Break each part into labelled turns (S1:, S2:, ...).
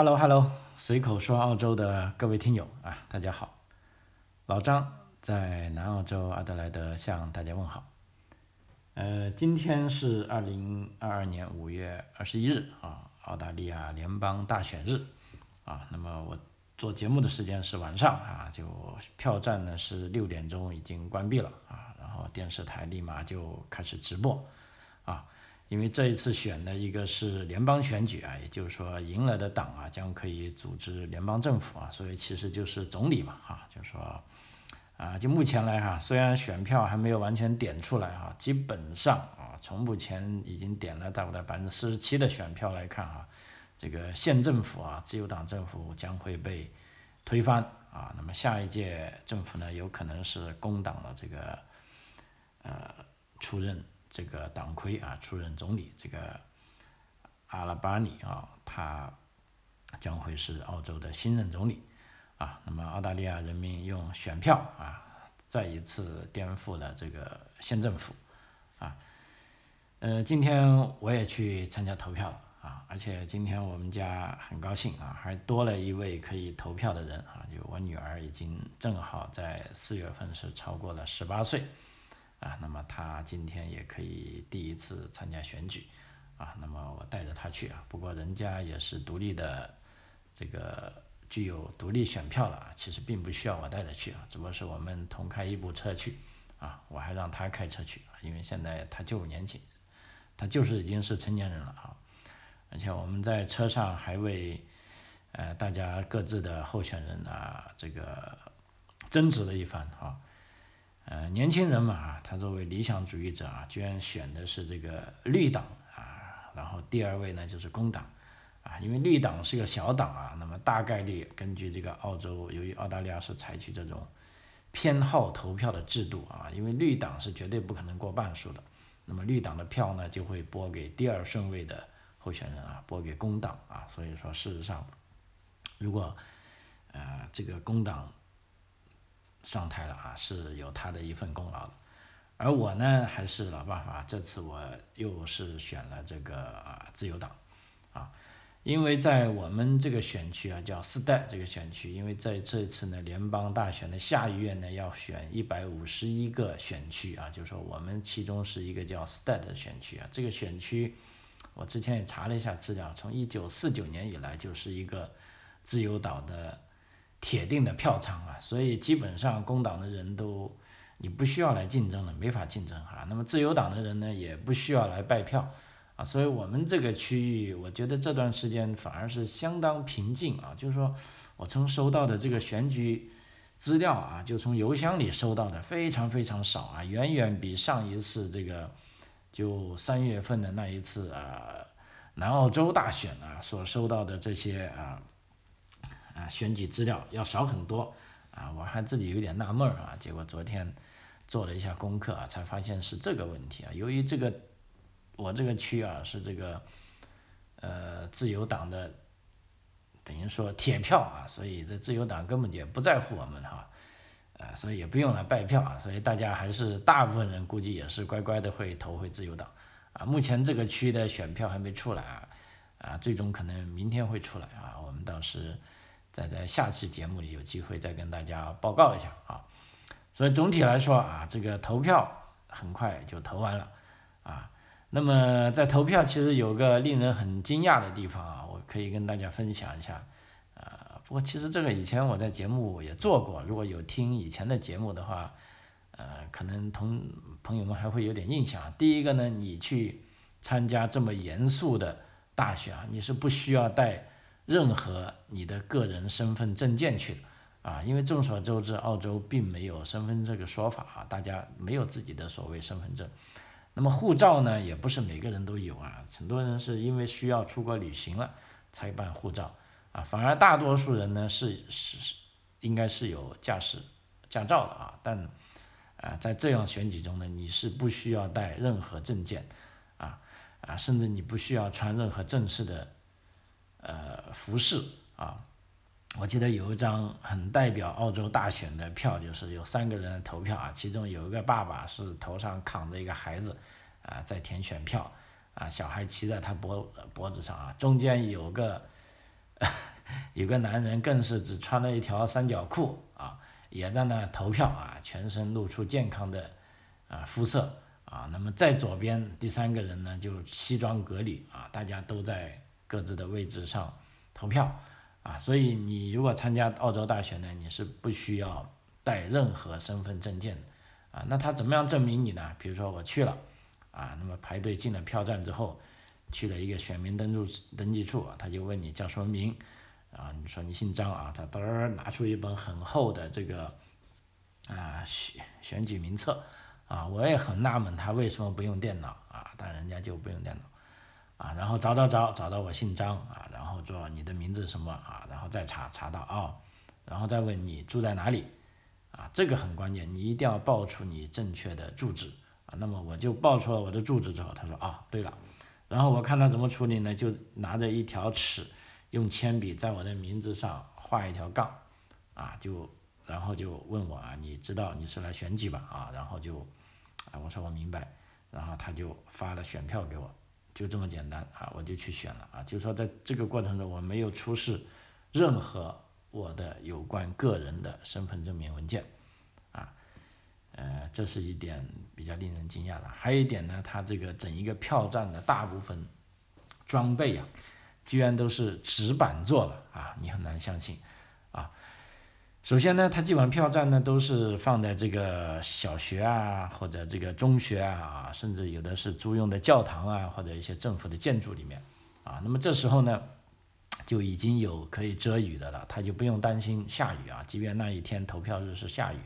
S1: Hello Hello，随口说澳洲的各位听友啊，大家好，老张在南澳洲阿德莱德向大家问好。呃，今天是二零二二年五月二十一日啊，澳大利亚联邦大选日啊。那么我做节目的时间是晚上啊，就票站呢是六点钟已经关闭了啊，然后电视台立马就开始直播啊。因为这一次选的一个是联邦选举啊，也就是说赢了的党啊将可以组织联邦政府啊，所以其实就是总理嘛哈，就是说啊，就目前来哈，虽然选票还没有完全点出来哈，基本上啊，从目前已经点了大概百分之四十七的选票来看哈，这个县政府啊，自由党政府将会被推翻啊，那么下一届政府呢，有可能是工党的这个呃出任。这个党魁啊出任总理，这个阿拉巴尼啊，他将会是澳洲的新任总理啊。那么澳大利亚人民用选票啊，再一次颠覆了这个县政府啊。呃，今天我也去参加投票了啊，而且今天我们家很高兴啊，还多了一位可以投票的人啊，就我女儿已经正好在四月份是超过了十八岁。啊，那么他今天也可以第一次参加选举，啊，那么我带着他去啊，不过人家也是独立的，这个具有独立选票了啊，其实并不需要我带着去啊，只不过是我们同开一部车去，啊，我还让他开车去，因为现在他就年轻，他就是已经是成年人了啊，而且我们在车上还为，呃，大家各自的候选人啊，这个争执了一番啊。呃，年轻人嘛，他作为理想主义者啊，居然选的是这个绿党啊，然后第二位呢就是工党啊，因为绿党是个小党啊，那么大概率根据这个澳洲，由于澳大利亚是采取这种偏好投票的制度啊，因为绿党是绝对不可能过半数的，那么绿党的票呢就会拨给第二顺位的候选人啊，拨给工党啊，所以说事实上，如果呃这个工党。上台了啊，是有他的一份功劳的，而我呢，还是老办法，这次我又是选了这个啊自由党，啊，因为在我们这个选区啊，叫四代这个选区，因为在这次呢联邦大选的下议院呢要选一百五十一个选区啊，就是说我们其中是一个叫四代的选区啊，这个选区我之前也查了一下资料，从一九四九年以来就是一个自由党的。铁定的票仓啊，所以基本上工党的人都你不需要来竞争了，没法竞争哈。那么自由党的人呢，也不需要来拜票啊。所以我们这个区域，我觉得这段时间反而是相当平静啊。就是说我从收到的这个选举资料啊，就从邮箱里收到的非常非常少啊，远远比上一次这个就三月份的那一次啊南澳洲大选啊所收到的这些啊。啊，选举资料要少很多啊，我还自己有点纳闷啊，结果昨天做了一下功课啊，才发现是这个问题啊。由于这个我这个区啊是这个呃自由党的，等于说铁票啊，所以这自由党根本就不在乎我们哈，啊，所以也不用来拜票啊，所以大家还是大部分人估计也是乖乖的会投回自由党啊。目前这个区的选票还没出来啊，啊，最终可能明天会出来啊，我们到时。再在下期节目里有机会再跟大家报告一下啊，所以总体来说啊，这个投票很快就投完了啊。那么在投票其实有个令人很惊讶的地方啊，我可以跟大家分享一下啊。不过其实这个以前我在节目也做过，如果有听以前的节目的话，呃，可能同朋友们还会有点印象。第一个呢，你去参加这么严肃的大选啊，你是不需要带。任何你的个人身份证件去的啊，因为众所周知，澳洲并没有身份这个说法啊，大家没有自己的所谓身份证。那么护照呢，也不是每个人都有啊，很多人是因为需要出国旅行了才办护照啊，反而大多数人呢是是是应该是有驾驶驾照的啊，但啊在这样选举中呢，你是不需要带任何证件啊啊，甚至你不需要穿任何正式的。呃，服饰啊，我记得有一张很代表澳洲大选的票，就是有三个人投票啊，其中有一个爸爸是头上扛着一个孩子啊，在填选票啊，小孩骑在他脖脖子上啊，中间有个 有个男人更是只穿了一条三角裤啊，也在那投票啊，全身露出健康的啊肤色啊。那么在左边第三个人呢，就西装革履啊，大家都在各自的位置上投票啊。所以你如果参加澳洲大选呢，你是不需要带任何身份证件的啊。那他怎么样证明你呢？比如说我去了啊，那么排队进了票站之后。去了一个选民登录登记处，他就问你叫什么名，啊，你说你姓张啊，他嘚儿拿出一本很厚的这个啊选选举名册啊，我也很纳闷他为什么不用电脑啊，但人家就不用电脑啊，然后找找找找到我姓张啊，然后说你的名字什么啊，然后再查查到啊，然后再问你住在哪里啊，这个很关键，你一定要报出你正确的住址啊，那么我就报出了我的住址之后，他说啊，对了。然后我看他怎么处理呢？就拿着一条尺，用铅笔在我的名字上画一条杠，啊，就然后就问我啊，你知道你是来选举吧？啊，然后就，啊，我说我明白，然后他就发了选票给我，就这么简单啊，我就去选了啊，就是说在这个过程中我没有出示任何我的有关个人的身份证明文件啊。呃，这是一点比较令人惊讶的。还有一点呢，它这个整一个票站的大部分装备啊，居然都是纸板做的啊，你很难相信。首先呢，它基本上票站呢都是放在这个小学啊，或者这个中学啊，甚至有的是租用的教堂啊，或者一些政府的建筑里面啊。那么这时候呢，就已经有可以遮雨的了，他就不用担心下雨啊。即便那一天投票日是下雨，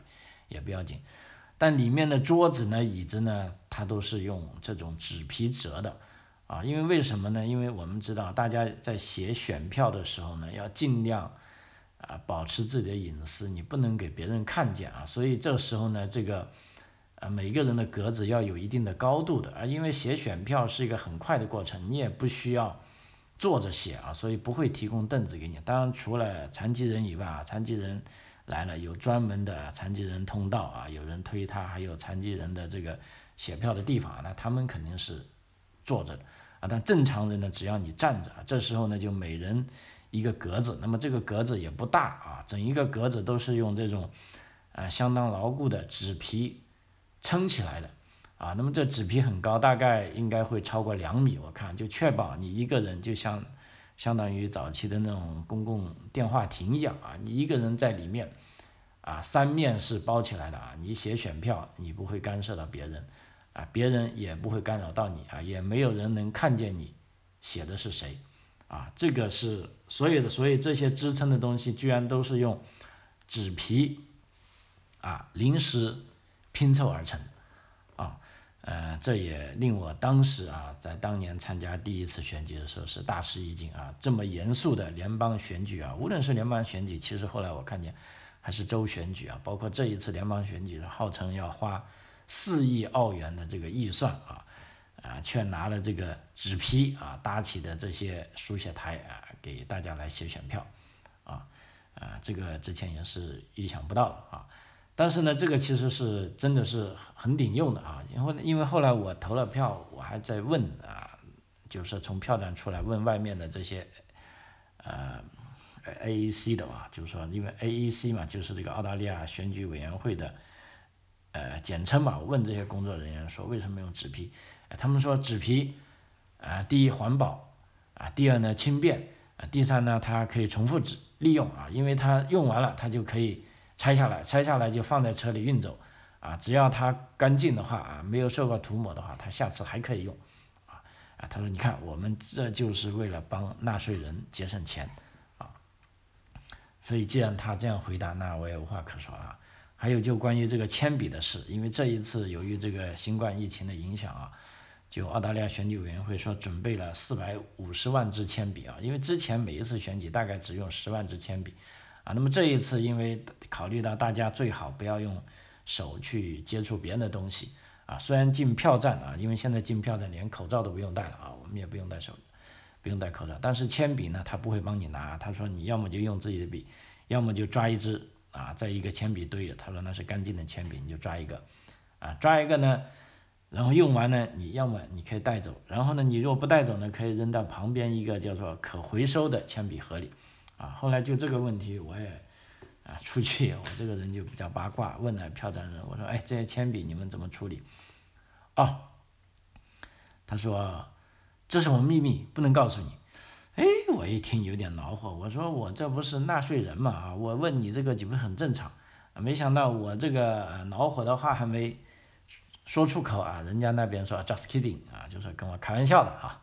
S1: 也不要紧。但里面的桌子呢、椅子呢，它都是用这种纸皮折的，啊，因为为什么呢？因为我们知道，大家在写选票的时候呢，要尽量啊保持自己的隐私，你不能给别人看见啊。所以这时候呢，这个啊每个人的格子要有一定的高度的啊，因为写选票是一个很快的过程，你也不需要坐着写啊，所以不会提供凳子给你。当然，除了残疾人以外啊，残疾人。来了，有专门的残疾人通道啊，有人推他，还有残疾人的这个写票的地方，那他们肯定是坐着的啊。但正常人呢，只要你站着，这时候呢就每人一个格子，那么这个格子也不大啊，整一个格子都是用这种啊相当牢固的纸皮撑起来的啊。那么这纸皮很高，大概应该会超过两米，我看就确保你一个人就像。相当于早期的那种公共电话亭一样啊，你一个人在里面，啊，三面是包起来的啊，你写选票，你不会干涉到别人，啊，别人也不会干扰到你啊，也没有人能看见你写的是谁，啊，这个是所有的，所以这些支撑的东西居然都是用纸皮啊临时拼凑而成啊。呃，这也令我当时啊，在当年参加第一次选举的时候是大吃一惊啊！这么严肃的联邦选举啊，无论是联邦选举，其实后来我看见还是州选举啊，包括这一次联邦选举，号称要花四亿澳元的这个预算啊，啊，却拿了这个纸皮啊搭起的这些书写台啊，给大家来写选票啊，啊，这个之前也是意想不到的啊。但是呢，这个其实是真的是很顶用的啊，因为因为后来我投了票，我还在问啊，就是从票站出来问外面的这些，呃，AEC 的嘛，就是说因为 AEC 嘛，就是这个澳大利亚选举委员会的，呃，简称嘛，问这些工作人员说为什么用纸皮？他们说纸皮，啊，第一环保，啊，第二呢轻便，啊，第三呢它可以重复纸利用啊，因为它用完了它就可以。拆下来，拆下来就放在车里运走，啊，只要它干净的话，啊，没有受过涂抹的话，它下次还可以用，啊，啊，他说，你看，我们这就是为了帮纳税人节省钱，啊，所以既然他这样回答，那我也无话可说了。还有就关于这个铅笔的事，因为这一次由于这个新冠疫情的影响啊，就澳大利亚选举委员会说准备了四百五十万支铅笔啊，因为之前每一次选举大概只用十万支铅笔。啊，那么这一次，因为考虑到大家最好不要用手去接触别人的东西啊，虽然进票站啊，因为现在进票站连口罩都不用戴了啊，我们也不用戴手，不用戴口罩，但是铅笔呢，他不会帮你拿，他说你要么就用自己的笔，要么就抓一支啊，在一个铅笔堆里，他说那是干净的铅笔，你就抓一个，啊，抓一个呢，然后用完呢，你要么你可以带走，然后呢，你如果不带走呢，可以扔到旁边一个叫做可回收的铅笔盒里。啊，后来就这个问题我也啊 出去，我这个人就比较八卦，问了票站人，我说哎这些铅笔你们怎么处理？哦，他说这是我秘密，不能告诉你。哎，我一听有点恼火，我说我这不是纳税人嘛啊，我问你这个岂不是很正常？没想到我这个恼火的话还没说出口啊，人家那边说 just kidding 啊，就是跟我开玩笑的啊，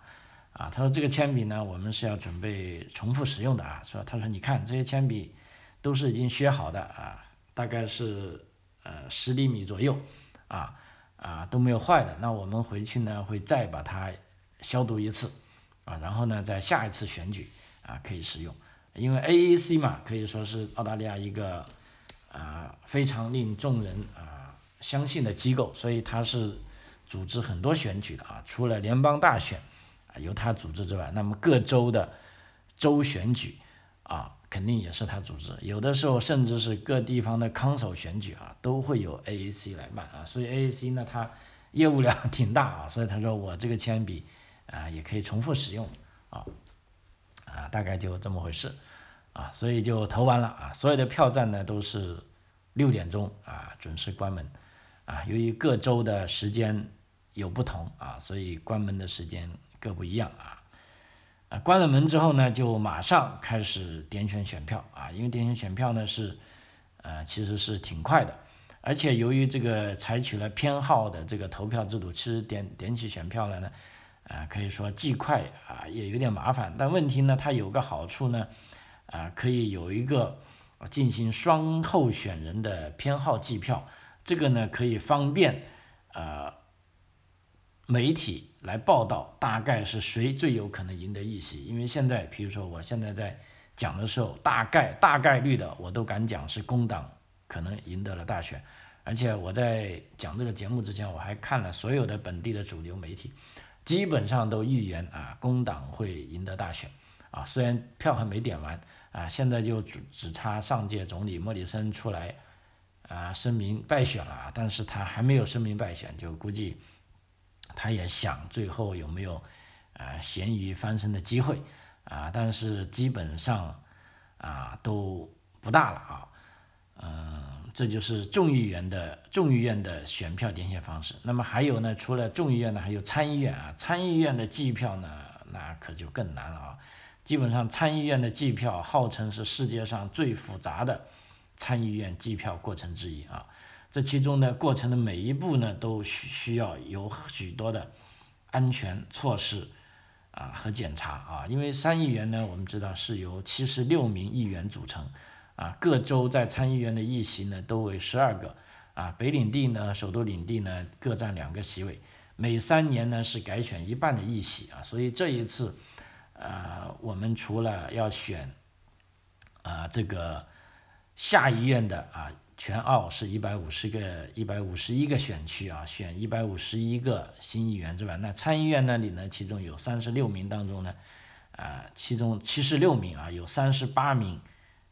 S1: 啊，他说这个铅笔呢，我们是要准备重复使用的啊，说他说你看这些铅笔都是已经削好的啊，大概是呃十厘米左右。啊啊都没有坏的，那我们回去呢会再把它消毒一次。啊，然后呢，在下一次选举啊可以使用，因为 AEC 嘛，可以说是澳大利亚一个啊非常令众人啊相信的机构，所以他是组织很多选举的啊，除了联邦大选啊由他组织之外，那么各州的州选举啊肯定也是他组织，有的时候甚至是各地方的康首选举啊都会有 AAC 来办啊，所以 AAC 呢他业务量 挺大啊，所以他说我这个铅笔。啊，也可以重复使用，啊，啊，大概就这么回事，啊，所以就投完了啊，所有的票站呢都是六点钟啊准时关门，啊，由于各州的时间有不同啊，所以关门的时间各不一样啊，啊，关了门之后呢，就马上开始点选选票啊，因为点选选票呢是，呃，其实是挺快的，而且由于这个采取了偏好的这个投票制度，其实点点起选票来呢。啊，可以说既快啊，也有点麻烦。但问题呢，它有个好处呢，啊，可以有一个进行双候选人的偏好计票，这个呢可以方便呃媒体来报道大概是谁最有可能赢得议席。因为现在，比如说我现在在讲的时候，大概大概率的我都敢讲是工党可能赢得了大选。而且我在讲这个节目之前，我还看了所有的本地的主流媒体。基本上都预言啊，工党会赢得大选，啊，虽然票还没点完，啊，现在就只只差上届总理莫里森出来，啊，声明败选了，但是他还没有声明败选，就估计他也想最后有没有啊咸鱼翻身的机会，啊，但是基本上啊都不大了啊，嗯。这就是众议员的众议院的选票点选方式。那么还有呢？除了众议院呢，还有参议院啊。参议院的计票呢，那可就更难了啊。基本上参议院的计票号称是世界上最复杂的参议院计票过程之一啊。这其中呢，过程的每一步呢，都需需要有许多的安全措施啊和检查啊。因为参议员呢，我们知道是由七十六名议员组成。啊，各州在参议院的议席呢都为十二个，啊，北领地呢，首都领地呢各占两个席位，每三年呢是改选一半的议席啊，所以这一次，呃，我们除了要选，啊，这个下议院的啊，全澳是一百五十个，一百五十一个选区啊，选一百五十一个新议员之外，那参议院那里呢，其中有三十六名当中呢，啊，其中七十六名啊，有三十八名。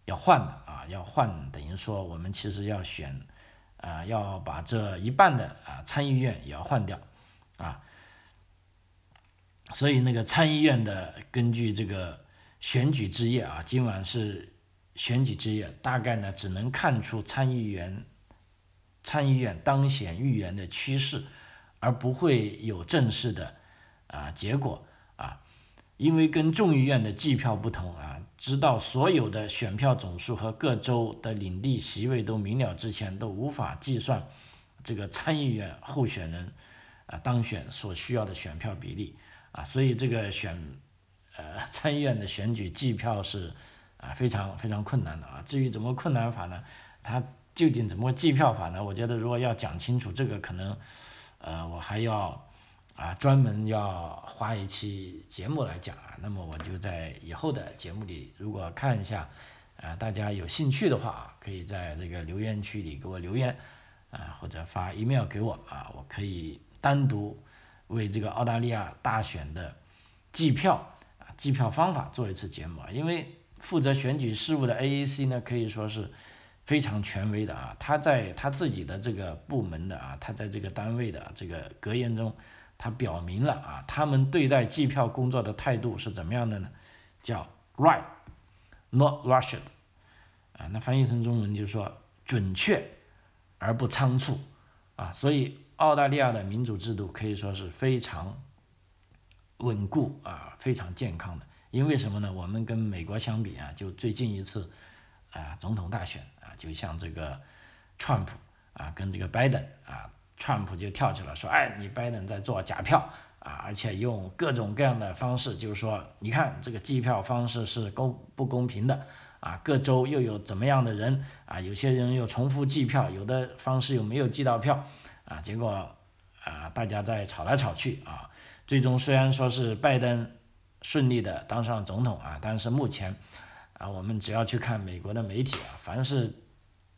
S1: 要换的啊，要换，等于说我们其实要选，啊，要把这一半的啊参议院也要换掉，啊，所以那个参议院的根据这个选举之夜啊，今晚是选举之夜，大概呢只能看出参议员参议院当选议员的趋势，而不会有正式的啊结果啊，因为跟众议院的计票不同啊。直到所有的选票总数和各州的领地席位都明了之前，都无法计算这个参议院候选人啊当选所需要的选票比例啊，所以这个选呃参议院的选举计票是啊非常非常困难的啊。至于怎么困难法呢？它究竟怎么计票法呢？我觉得如果要讲清楚这个，可能呃我还要。啊，专门要花一期节目来讲啊，那么我就在以后的节目里，如果看一下，啊，大家有兴趣的话，可以在这个留言区里给我留言，啊，或者发 email 给我啊，我可以单独为这个澳大利亚大选的计票啊计票方法做一次节目啊，因为负责选举事务的 AEC 呢，可以说是非常权威的啊，他在他自己的这个部门的啊，他在这个单位的这个格言中。他表明了啊，他们对待计票工作的态度是怎么样的呢？叫 right not rushed，啊，那翻译成中文就是说准确而不仓促，啊，所以澳大利亚的民主制度可以说是非常稳固啊，非常健康的。因为什么呢？我们跟美国相比啊，就最近一次啊总统大选啊，就像这个川普啊跟这个拜登啊，川普就跳起来说，哎，你拜登在做假票。啊，而且用各种各样的方式，就是说，你看这个计票方式是公不公平的啊？各州又有怎么样的人啊？有些人又重复计票，有的方式又没有计到票啊？结果啊，大家在吵来吵去啊，最终虽然说是拜登顺利的当上总统啊，但是目前啊，我们只要去看美国的媒体啊，凡是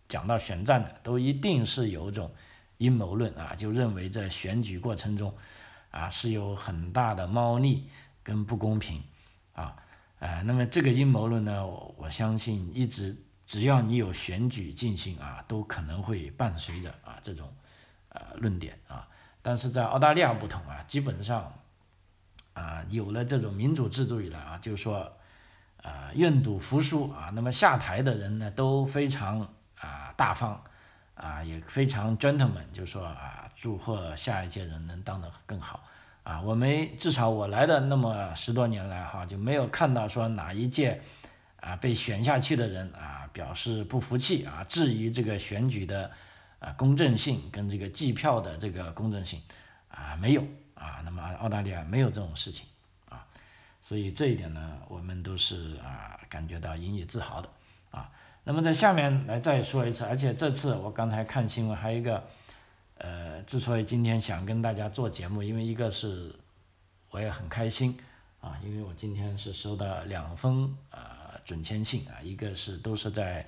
S1: 讲到选战的，都一定是有种阴谋论啊，就认为在选举过程中。啊，是有很大的猫腻跟不公平，啊，呃，那么这个阴谋论呢，我相信一直只要你有选举进行啊，都可能会伴随着啊这种呃论点啊，但是在澳大利亚不同啊，基本上啊有了这种民主制度以来啊，就是说啊愿赌服输啊，那么下台的人呢都非常啊大方。啊，也非常 gentleman，就是说啊，祝贺下一届人能当得更好啊。我没至少我来的那么十多年来哈，就没有看到说哪一届啊被选下去的人啊表示不服气啊，质疑这个选举的啊公正性跟这个计票的这个公正性啊没有啊。那么澳大利亚没有这种事情啊，所以这一点呢，我们都是啊感觉到引以自豪的啊。那么在下面来再说一次，而且这次我刚才看新闻，还有一个，呃，之所以今天想跟大家做节目，因为一个是我也很开心啊，因为我今天是收到两封呃准签信啊，一个是都是在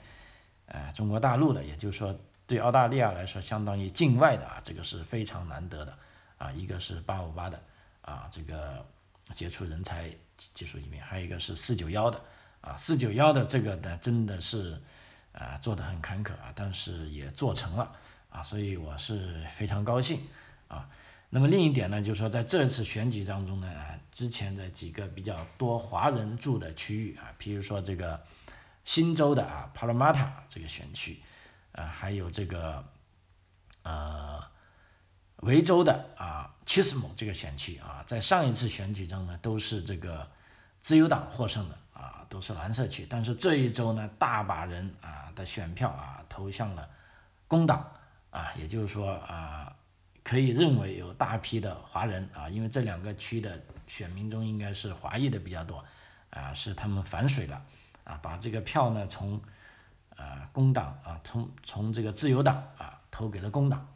S1: 呃中国大陆的，也就是说对澳大利亚来说相当于境外的啊，这个是非常难得的啊，一个是八五八的啊，这个杰出人才技术移民，还有一个是四九幺的。啊，四九幺的这个呢，真的是，啊，做的很坎坷啊，但是也做成了啊，所以我是非常高兴啊。那么另一点呢，就是说在这次选举当中呢，之前的几个比较多华人住的区域啊，比如说这个新州的啊帕拉马塔这个选区，啊，还有这个呃维州的啊切斯姆这个选区啊，在上一次选举中呢，都是这个自由党获胜的。啊，都是蓝色区，但是这一周呢，大把人啊的选票啊投向了工党啊，也就是说啊，可以认为有大批的华人啊，因为这两个区的选民中应该是华裔的比较多啊，是他们反水了啊，把这个票呢从啊工党啊从从这个自由党啊投给了工党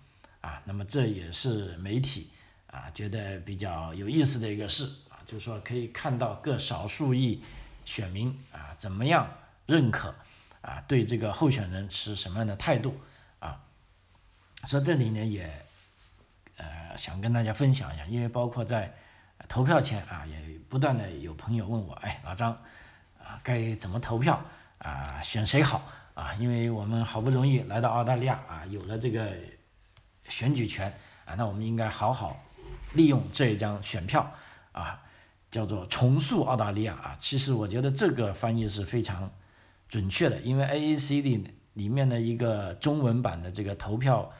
S1: 啊，那么这也是媒体啊觉得比较有意思的一个事啊，就是说可以看到各少数裔。选民啊，怎么样认可啊？对这个候选人持什么样的态度啊？所以这里呢，也呃想跟大家分享一下，因为包括在投票前啊，也不断的有朋友问我，哎，老张啊，该怎么投票啊？选谁好啊？因为我们好不容易来到澳大利亚啊，有了这个选举权啊，那我们应该好好利用这一张选票啊。叫做重塑澳大利亚啊，其实我觉得这个翻译是非常准确的，因为 AAC 里里面的一个中文版的这个投票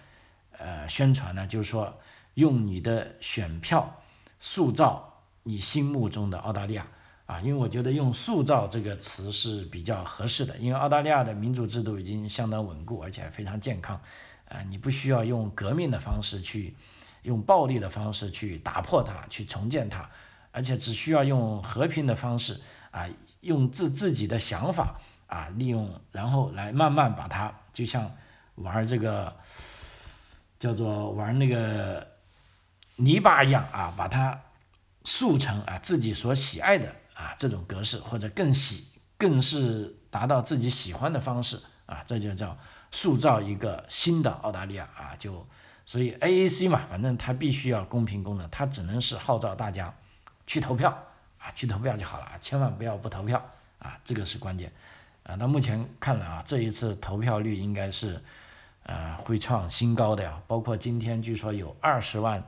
S1: 呃宣传呢，就是说用你的选票塑造你心目中的澳大利亚啊，因为我觉得用塑造这个词是比较合适的，因为澳大利亚的民主制度已经相当稳固，而且非常健康，啊，你不需要用革命的方式去用暴力的方式去打破它，去重建它。而且只需要用和平的方式啊，用自自己的想法啊，利用然后来慢慢把它，就像玩这个叫做玩那个泥巴一样啊，把它塑成啊自己所喜爱的啊这种格式，或者更喜更是达到自己喜欢的方式啊，这就叫塑造一个新的澳大利亚啊，就所以 AAC 嘛，反正它必须要公平公正，它只能是号召大家。去投票啊，去投票就好了啊千万不要不投票啊，这个是关键啊。那目前看来啊，这一次投票率应该是呃会创新高的呀。包括今天据说有二十万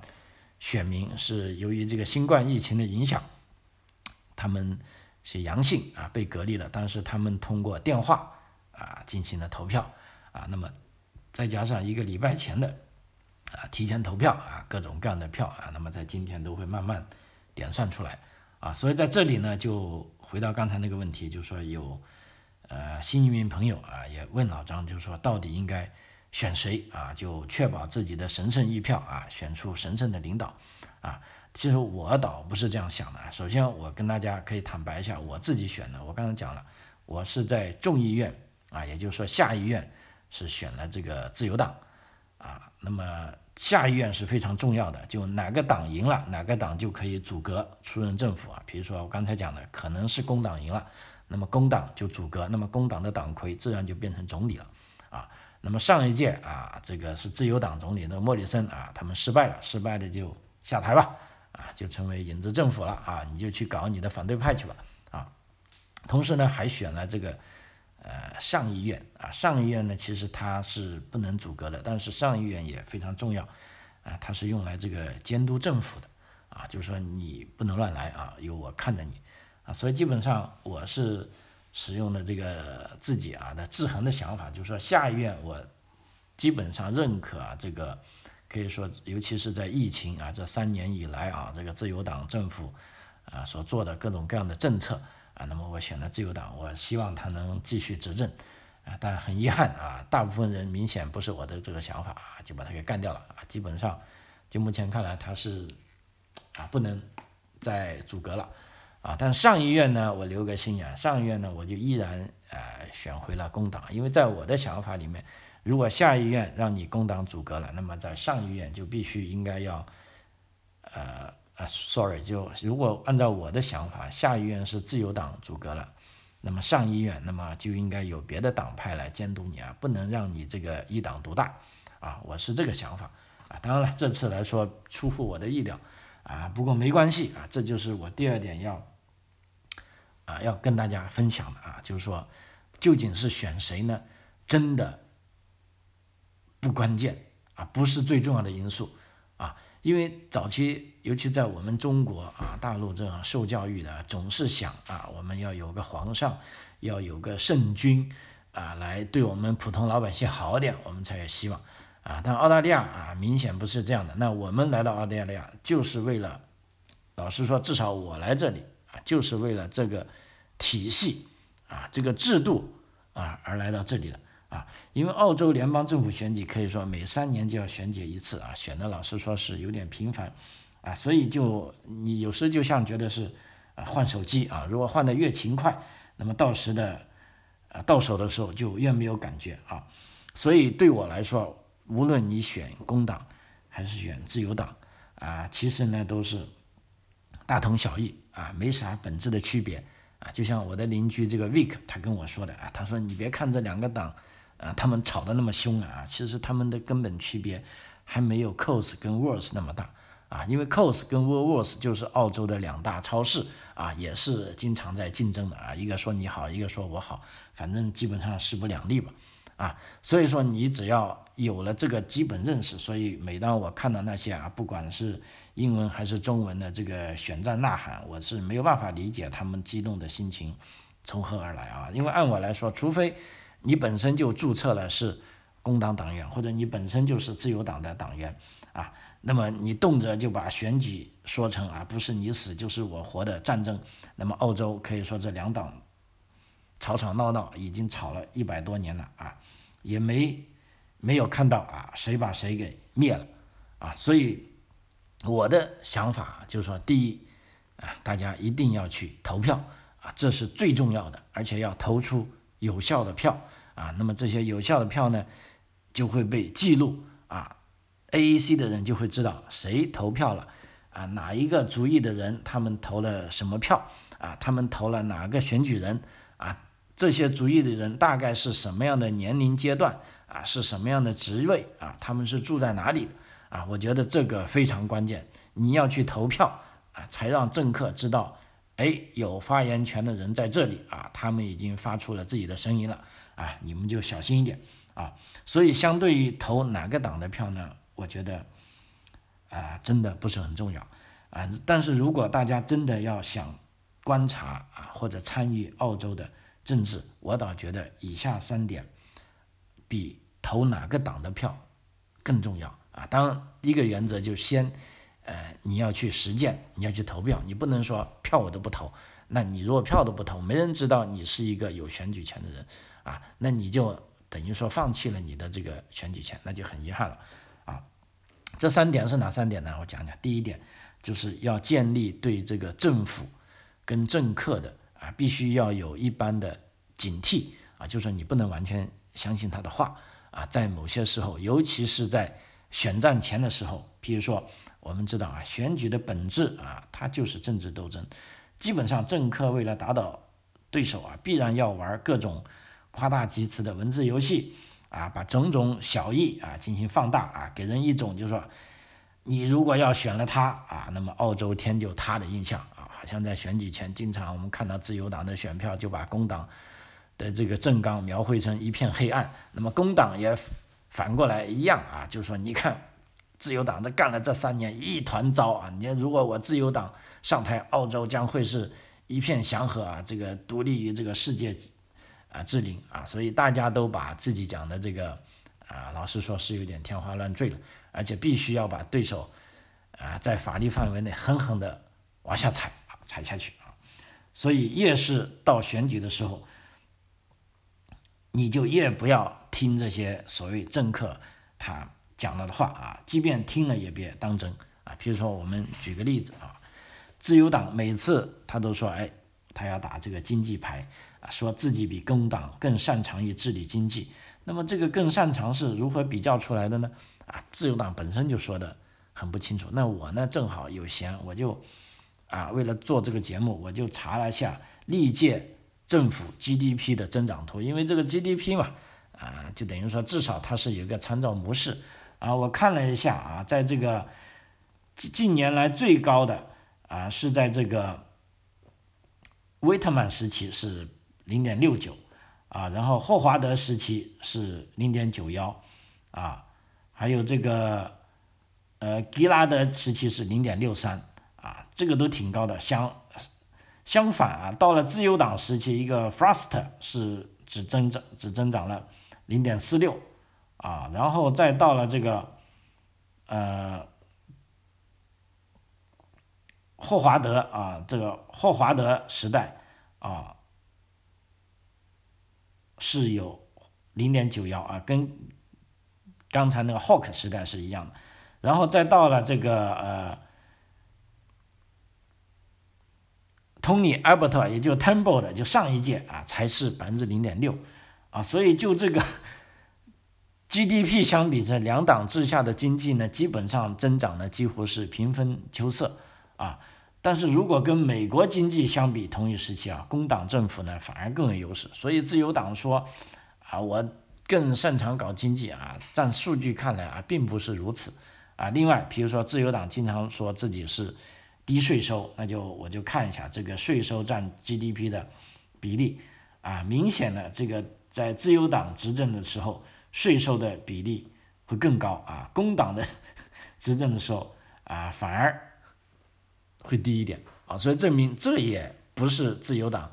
S1: 选民是由于这个新冠疫情的影响，他们是阳性啊，被隔离了，但是他们通过电话啊进行了投票啊，那么再加上一个礼拜前的啊提前投票啊，各种各样的票啊，那么在今天都会慢慢点算出来啊，所以在这里呢，就回到刚才那个问题，就是说有呃新移民朋友啊也问老张，就是说到底应该选谁啊，就确保自己的神圣一票啊，选出神圣的领导啊。其实我倒不是这样想的。首先，我跟大家可以坦白一下，我自己选的。我刚才讲了，我是在众议院啊，也就是说下议院是选了这个自由党啊。那么下议院是非常重要的，就哪个党赢了，哪个党就可以阻隔出任政府啊。比如说我刚才讲的，可能是工党赢了，那么工党就阻隔，那么工党的党魁自然就变成总理了啊。那么上一届啊，这个是自由党总理的莫里森啊，他们失败了，失败的就下台吧。啊，就成为影子政府了啊！你就去搞你的反对派去吧啊！同时呢，还选了这个呃上议院啊，上议院呢其实它是不能阻隔的，但是上议院也非常重要啊，它是用来这个监督政府的。啊，就是说你不能乱来啊，有我看着你。啊，所以基本上我是使用的这个自己啊的制衡的想法，就是说下议院我基本上认可啊这个。可以说，尤其是在疫情啊这三年以来啊，这个自由党政府啊所做的各种各样的政策啊，那么我选了自由党，我希望他能继续执政啊。但很遗憾啊，大部分人明显不是我的这个想法啊，就把他给干掉了啊。基本上，就目前看来，他是啊不能再阻隔了啊。但上议院呢，我留个心眼，上议院呢，我就依然呃选回了工党，因为在我的想法里面。如果下议院让你工党阻隔了，那么在上议院就必须应该要，呃啊，sorry，就如果按照我的想法，下议院是自由党阻隔了，那么上议院那么就应该有别的党派来监督你啊，不能让你这个一党独大啊，我是这个想法啊。当然了，这次来说出乎我的意料啊，不过没关系啊，这就是我第二点要啊要跟大家分享的啊，就是说究竟是选谁呢？真的。不关键啊，不是最重要的因素啊，因为早期，尤其在我们中国啊，大陆这样受教育的，总是想啊，我们要有个皇上，要有个圣君啊，来对我们普通老百姓好点，我们才有希望啊。但澳大利亚啊，明显不是这样的。那我们来到澳大利亚，就是为了，老实说，至少我来这里啊，就是为了这个体系啊，这个制度啊而来到这里的。啊，因为澳洲联邦政府选举可以说每三年就要选举一次啊，选的老实说是有点频繁，啊，所以就你有时就像觉得是啊换手机啊，如果换的越勤快，那么到时的啊到手的时候就越没有感觉啊，所以对我来说，无论你选工党还是选自由党啊，其实呢都是大同小异啊，没啥本质的区别啊，就像我的邻居这个 Vic 他跟我说的啊，他说你别看这两个党。啊，他们吵得那么凶啊！其实他们的根本区别还没有 c o s 跟 w o r s 那么大啊，因为 c o s 跟 w o r s 就是澳洲的两大超市啊，也是经常在竞争的啊，一个说你好，一个说我好，反正基本上势不两立吧啊，所以说你只要有了这个基本认识，所以每当我看到那些啊，不管是英文还是中文的这个选战呐喊，我是没有办法理解他们激动的心情从何而来啊，因为按我来说，除非。你本身就注册了是工党党员，或者你本身就是自由党的党员啊，那么你动辄就把选举说成啊不是你死就是我活的战争，那么澳洲可以说这两党吵吵闹闹已经吵了一百多年了啊，也没没有看到啊谁把谁给灭了啊，所以我的想法就是说，第一啊大家一定要去投票啊，这是最重要的，而且要投出。有效的票啊，那么这些有效的票呢，就会被记录啊，AEC 的人就会知道谁投票了啊，哪一个族裔的人他们投了什么票啊，他们投了哪个选举人啊，这些族裔的人大概是什么样的年龄阶段啊，是什么样的职位啊，他们是住在哪里啊？我觉得这个非常关键，你要去投票啊，才让政客知道。哎，有发言权的人在这里啊，他们已经发出了自己的声音了啊，你们就小心一点啊。所以，相对于投哪个党的票呢，我觉得啊，真的不是很重要啊。但是如果大家真的要想观察啊或者参与澳洲的政治，我倒觉得以下三点比投哪个党的票更重要啊。当然，一个原则就先，呃，你要去实践，你要去投票，你不能说票我都不投。那你如果票都不投，没人知道你是一个有选举权的人啊，那你就等于说放弃了你的这个选举权，那就很遗憾了啊。这三点是哪三点呢？我讲讲。第一点就是要建立对这个政府跟政客的啊，必须要有一般的警惕啊，就是你不能完全相信他的话啊。在某些时候，尤其是在选战前的时候，譬如说我们知道啊，选举的本质啊，它就是政治斗争。基本上政客为了打倒对手啊，必然要玩各种夸大其词的文字游戏。啊，把种种小意啊进行放大啊，给人一种就是说，你如果要选了他啊，那么澳洲天就塌的印象啊，好像在选举前经常我们看到自由党的选票就把工党的这个政纲描绘成一片黑暗，那么工党也反过来一样啊，就是说你看自由党这干了这三年一团糟啊，你看如果我自由党上台，澳洲将会是一片祥和啊，这个独立于这个世界。啊，治领啊，所以大家都把自己讲的这个啊，老实说是有点天花乱坠了，而且必须要把对手啊，在法律范围内狠狠的往下踩啊，踩下去啊。所以越是到选举的时候，你就越不要听这些所谓政客他讲了的话啊，即便听了也别当真啊。譬如说，我们举个例子啊，自由党每次他都说，哎，他要打这个经济牌。啊，说自己比工党更擅长于治理经济，那么这个更擅长是如何比较出来的呢？啊，自由党本身就说的很不清楚。那我呢，正好有闲，我就啊，为了做这个节目，我就查了一下历届政府 GDP 的增长图，因为这个 GDP 嘛，啊，就等于说至少它是有一个参照模式啊。我看了一下啊，在这个近近年来最高的啊，是在这个威特曼时期是。零点六九，啊，然后霍华德时期是零点九幺，啊，还有这个，呃，吉拉德时期是零点六三，啊，这个都挺高的。相相反啊，到了自由党时期，一个 Frost 是只增长只增长了零点四六，啊，然后再到了这个，呃，霍华德啊，这个霍华德时代啊。是有零点九幺啊，跟刚才那个 Hawk 时代是一样的，然后再到了这个呃，Tony Abbott 也就 Temple 的就上一届啊，才是百分之零点六啊，所以就这个 GDP 相比这两党之下的经济呢，基本上增长呢几乎是平分秋色啊。但是如果跟美国经济相比，同一时期啊，工党政府呢反而更有优势。所以自由党说，啊，我更擅长搞经济啊，但数据看来啊，并不是如此啊。另外，比如说自由党经常说自己是低税收，那就我就看一下这个税收占 GDP 的比例啊，明显的这个在自由党执政的时候，税收的比例会更高啊。工党的 执政的时候啊，反而。会低一点啊，所以证明这也不是自由党，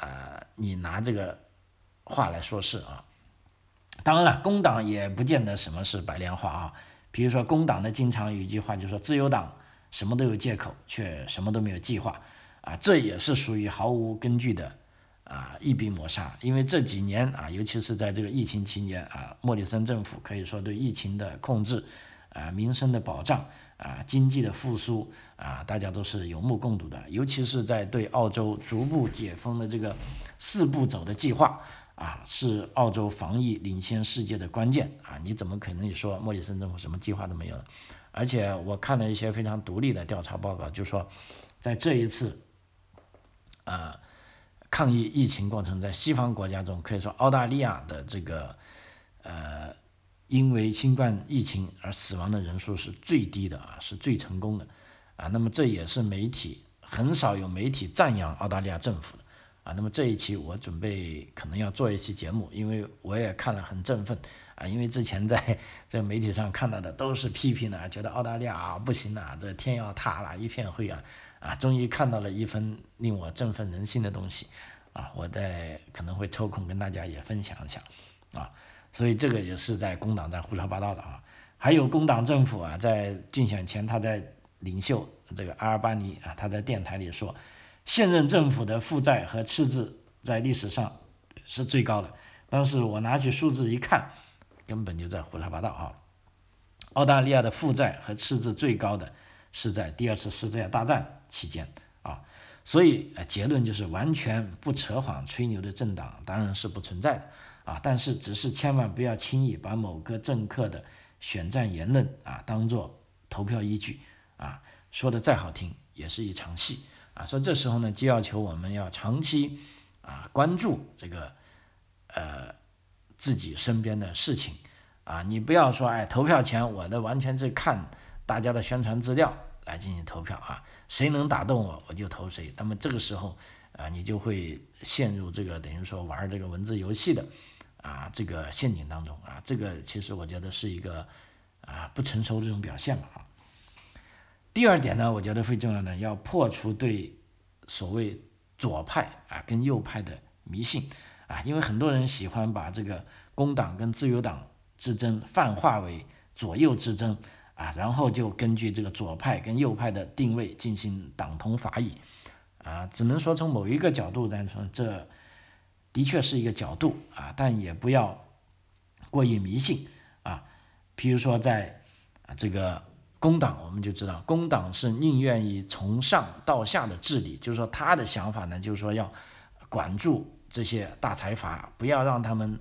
S1: 啊，你拿这个话来说事啊。当然了，工党也不见得什么是白莲花啊。比如说工党的经常有一句话，就说自由党什么都有借口，却什么都没有计划啊，这也是属于毫无根据的啊一笔抹杀。因为这几年啊，尤其是在这个疫情期间啊，莫里森政府可以说对疫情的控制啊，民生的保障。啊，经济的复苏啊，大家都是有目共睹的。尤其是在对澳洲逐步解封的这个四步走的计划啊，是澳洲防疫领先世界的关键啊！你怎么可能说莫里森政府什么计划都没有呢？而且我看了一些非常独立的调查报告，就说在这一次啊抗疫疫情过程，在西方国家中，可以说澳大利亚的这个呃。因为新冠疫情而死亡的人数是最低的啊，是最成功的啊。那么这也是媒体很少有媒体赞扬澳大利亚政府的啊。那么这一期我准备可能要做一期节目，因为我也看了很振奋啊。因为之前在 在媒体上看到的都是批评的，觉得澳大利亚啊不行啊，这天要塌了，一片灰啊啊，终于看到了一份令我振奋人心的东西啊，我在可能会抽空跟大家也分享一下啊，所以这个也是在工党在胡说八道的啊，还有工党政府啊，在竞选前他在领袖这个阿尔巴尼啊，他在电台里说，现任政府的负债和赤字在历史上是最高的，但是我拿起数字一看，根本就在胡说八道啊。澳大利亚的负债和赤字最高的是在第二次世界大战期间啊，所以呃结论就是完全不扯谎吹牛的政党当然是不存在的啊，但是只是千万不要轻易把某个政客的选战言论啊当做投票依据啊，说的再好听也是一场戏啊，所以这时候呢就要求我们要长期啊关注这个呃自己身边的事情。啊，你不要说，哎，投票前我的完全是看大家的宣传资料来进行投票啊，谁能打动我，我就投谁。那么这个时候，啊，你就会陷入这个等于说玩这个文字游戏的啊这个陷阱当中啊。这个其实我觉得是一个啊不成熟这种表现吧啊。第二点呢，我觉得最重要的要破除对所谓左派啊跟右派的迷信啊，因为很多人喜欢把这个工党跟自由党。之争泛化为左右之争啊，然后就根据这个左派跟右派的定位进行党同伐异啊，只能说从某一个角度来说，这的确是一个角度啊，但也不要过于迷信啊。譬如说在这个工党，我们就知道工党是宁愿以从上到下的治理，就是说他的想法呢，就是说要管住这些大财阀，不要让他们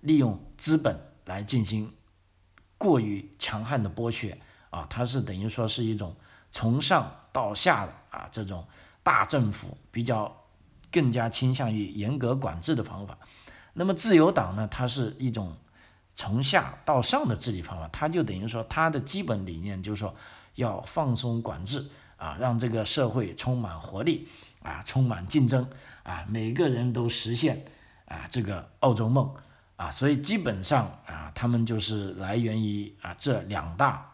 S1: 利用资本。来进行过于强悍的剥削啊，它是等于说是一种从上到下的啊这种大政府比较更加倾向于严格管制的方法。那么自由党呢，它是一种从下到上的治理方法，它就等于说它的基本理念就是说要放松管制啊，让这个社会充满活力啊，充满竞争啊，每个人都实现啊这个澳洲梦。啊，所以基本上啊，他们就是来源于啊这两大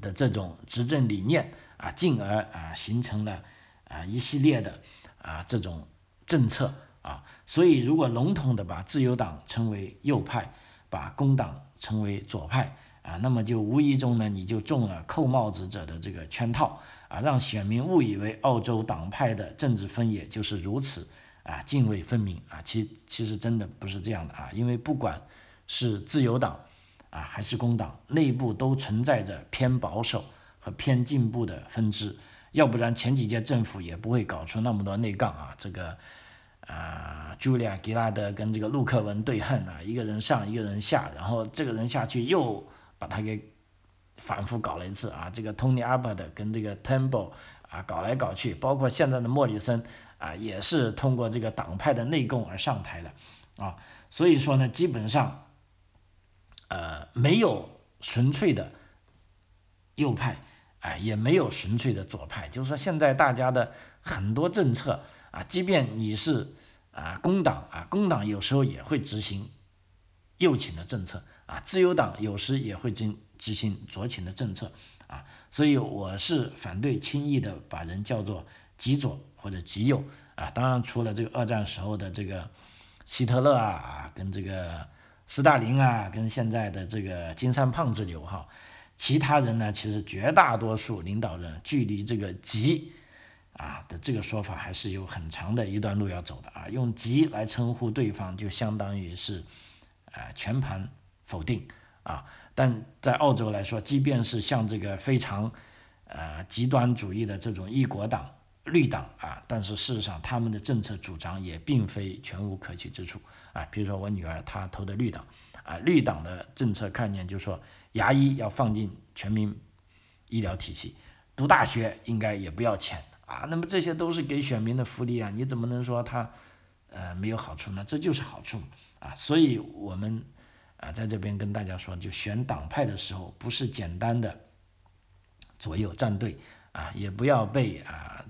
S1: 的这种执政理念啊，进而啊形成了啊一系列的啊这种政策啊。所以如果笼统的把自由党称为右派，把工党称为左派啊，那么就无意中呢你就中了扣帽子者的这个圈套啊，让选民误以为澳洲党派的政治分野就是如此。啊，泾渭分明啊，其其实真的不是这样的啊，因为不管是自由党啊，还是工党，内部都存在着偏保守和偏进步的分支，要不然前几届政府也不会搞出那么多内杠啊。这个啊，茱莉亚·吉拉德跟这个陆克文对恨啊，一个人上，一个人下，然后这个人下去又把他给反复搞了一次啊。这个 Tony Abbott 跟这个 Temple 啊，搞来搞去，包括现在的莫里森。啊，也是通过这个党派的内供而上台的，啊，所以说呢，基本上，呃，没有纯粹的右派，哎，也没有纯粹的左派，就是说现在大家的很多政策啊，即便你是啊工党啊，工党有时候也会执行右倾的政策啊，自由党有时也会执执行左倾的政策啊，所以我是反对轻易的把人叫做极左。或者极右啊，当然除了这个二战时候的这个希特勒啊，跟这个斯大林啊，跟现在的这个金三胖之流哈，其他人呢，其实绝大多数领导人距离这个极啊的这个说法还是有很长的一段路要走的啊。用极来称呼对方，就相当于是啊全盘否定啊。但在澳洲来说，即便是像这个非常呃极端主义的这种一国党。绿党啊，但是事实上他们的政策主张也并非全无可取之处啊。比如说我女儿她投的绿党啊，绿党的政策概念就是说牙医要放进全民医疗体系，读大学应该也不要钱啊。那么这些都是给选民的福利啊，你怎么能说他呃没有好处呢？这就是好处啊。所以我们啊在这边跟大家说，就选党派的时候不是简单的左右站队啊，也不要被啊。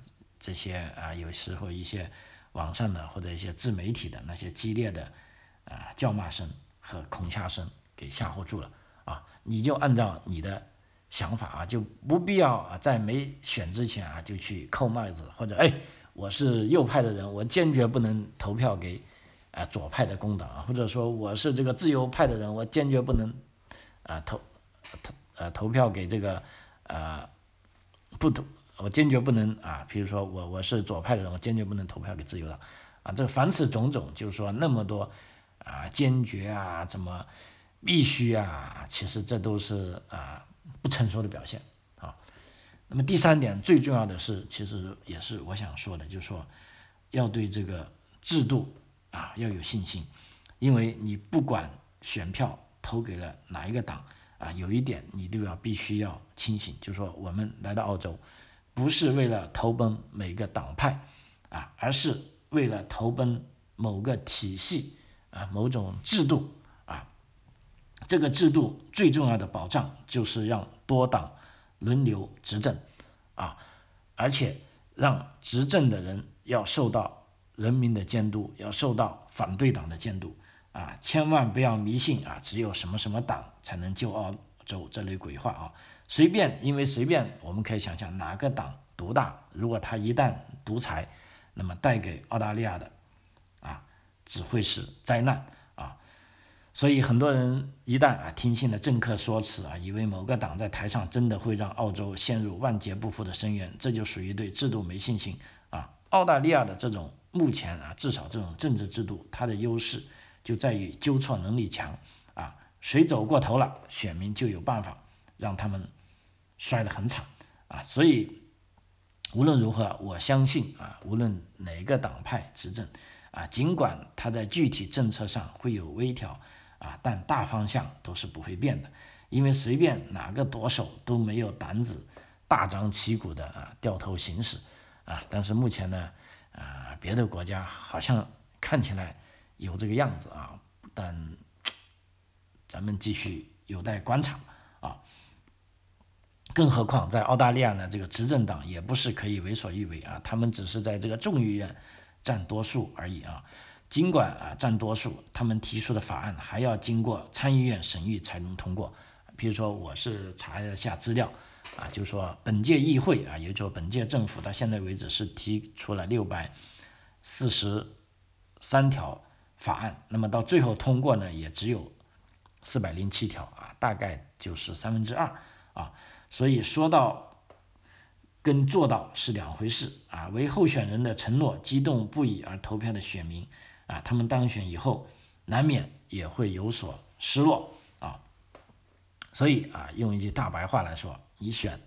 S1: 这些啊，有时候一些网上的或者一些自媒体的那些激烈的啊叫骂声和恐吓声给吓唬住了啊，你就按照你的想法啊，就不必要啊，在没选之前啊就去扣帽子，或者哎，我是右派的人，我坚决不能投票给啊左派的工党啊，或者说我是这个自由派的人，我坚决不能啊投投呃投票给这个呃不投，我坚决不能啊，比如说我我是左派的人，我坚决不能投票给自由党啊，这凡此种种，就是说那么多啊坚决啊怎么必须啊，其实这都是啊。不成熟的表现啊。那么第三点最重要的是，其实也是我想说的，就是说要对这个制度啊要有信心，因为你不管选票投给了哪一个党啊，有一点你都要必须要清醒，就是说我们来到澳洲不是为了投奔每个党派啊，而是为了投奔某个体系啊，某种制度。啊这个制度最重要的保障就是让多党轮流执政，啊，而且让执政的人要受到人民的监督，要受到反对党的监督，啊，千万不要迷信啊，只有什么什么党才能救澳洲这类鬼话啊，随便，因为随便我们可以想象哪个党独大，如果他一旦独裁，那么带给澳大利亚的啊，只会是灾难啊。所以很多人一旦啊听信了政客说辞啊，以为某个党在台上真的会让澳洲陷入万劫不复的深渊，这就属于对制度没信心啊。澳大利亚的这种目前啊，至少这种政治制度，它的优势就在于纠错能力强啊。谁走过头了，选民就有办法让他们摔得很惨啊。所以无论如何，我相信啊，无论哪个党派执政啊，尽管他在具体政策上会有微调。啊，但大方向都是不会变的，因为随便哪个舵手都没有胆子大张旗鼓的啊掉头行驶啊。但是目前呢，啊，别的国家好像看起来有这个样子啊，但咱们继续有待观察。更何况在澳大利亚呢，这个执政党也不是可以为所欲为啊，他们只是在这个众议院占多数而已啊。尽管啊占多数，他们提出的法案还要经过参议院审议才能通过。比如说，我是查了下资料，啊，就是说本届议会啊，也就是说本届政府到现在为止是提出了六百四十三条法案，那么到最后通过呢，也只有四百零七条啊，大概就是三分之二啊。所以说到跟做到是两回事啊。为候选人的承诺激动不已而投票的选民。啊，他们当选以后，难免也会有所失落啊。所以啊，用一句大白话来说，你选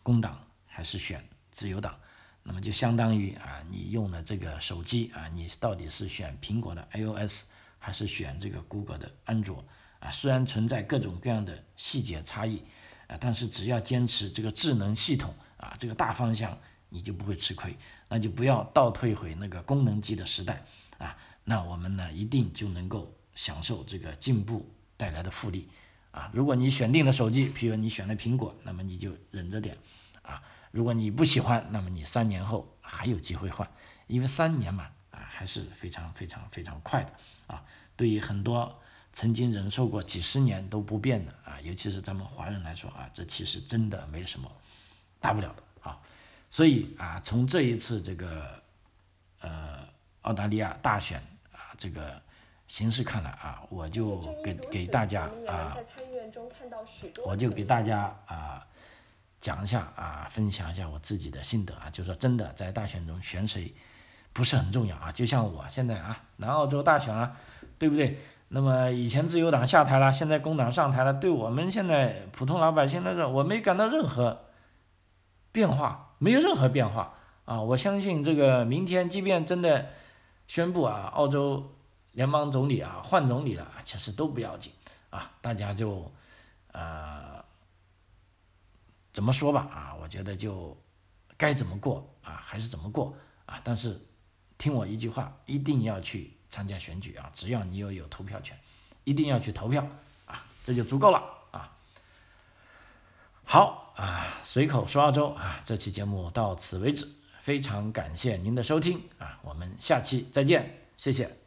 S1: 工党还是选自由党，那么就相当于啊，你用的这个手机啊，你到底是选苹果的 iOS 还是选这个谷歌的安卓啊？虽然存在各种各样的细节差异但是只要坚持这个智能系统啊，这个大方向，你就不会吃亏。那就不要倒退回那个功能机的时代。啊，那我们呢一定就能够享受这个进步带来的复利啊！如果你选定了手机，譬如你选了苹果，那么你就忍着点啊！如果你不喜欢，那么你三年后还有机会换，因为三年嘛啊还是非常非常非常快的啊！对于很多曾经忍受过几十年都不变的啊，尤其是咱们华人来说啊，这其实真的没什么大不了的啊！所以啊，从这一次这个呃。澳大利亚大选啊，这个形势看来啊，我就给给大家啊，我就给大家啊讲一下啊，分享一下我自己的心得啊，就说真的，在大选中选谁不是很重要啊，就像我现在啊，南澳洲大选啊，对不对？那么以前自由党下台了，现在工党上台了，对我们现在普通老百姓那个，我没感到任何变化，没有任何变化啊，我相信这个明天，即便真的。宣布啊，澳洲联邦总理啊换总理了，其实都不要紧啊，大家就呃怎么说吧啊，我觉得就该怎么过啊还是怎么过啊，但是听我一句话，一定要去参加选举啊，只要你有有投票权，一定要去投票啊，这就足够了啊。好啊，随口说澳洲啊，这期节目到此为止。非常感谢您的收听啊，我们下期再见，谢谢。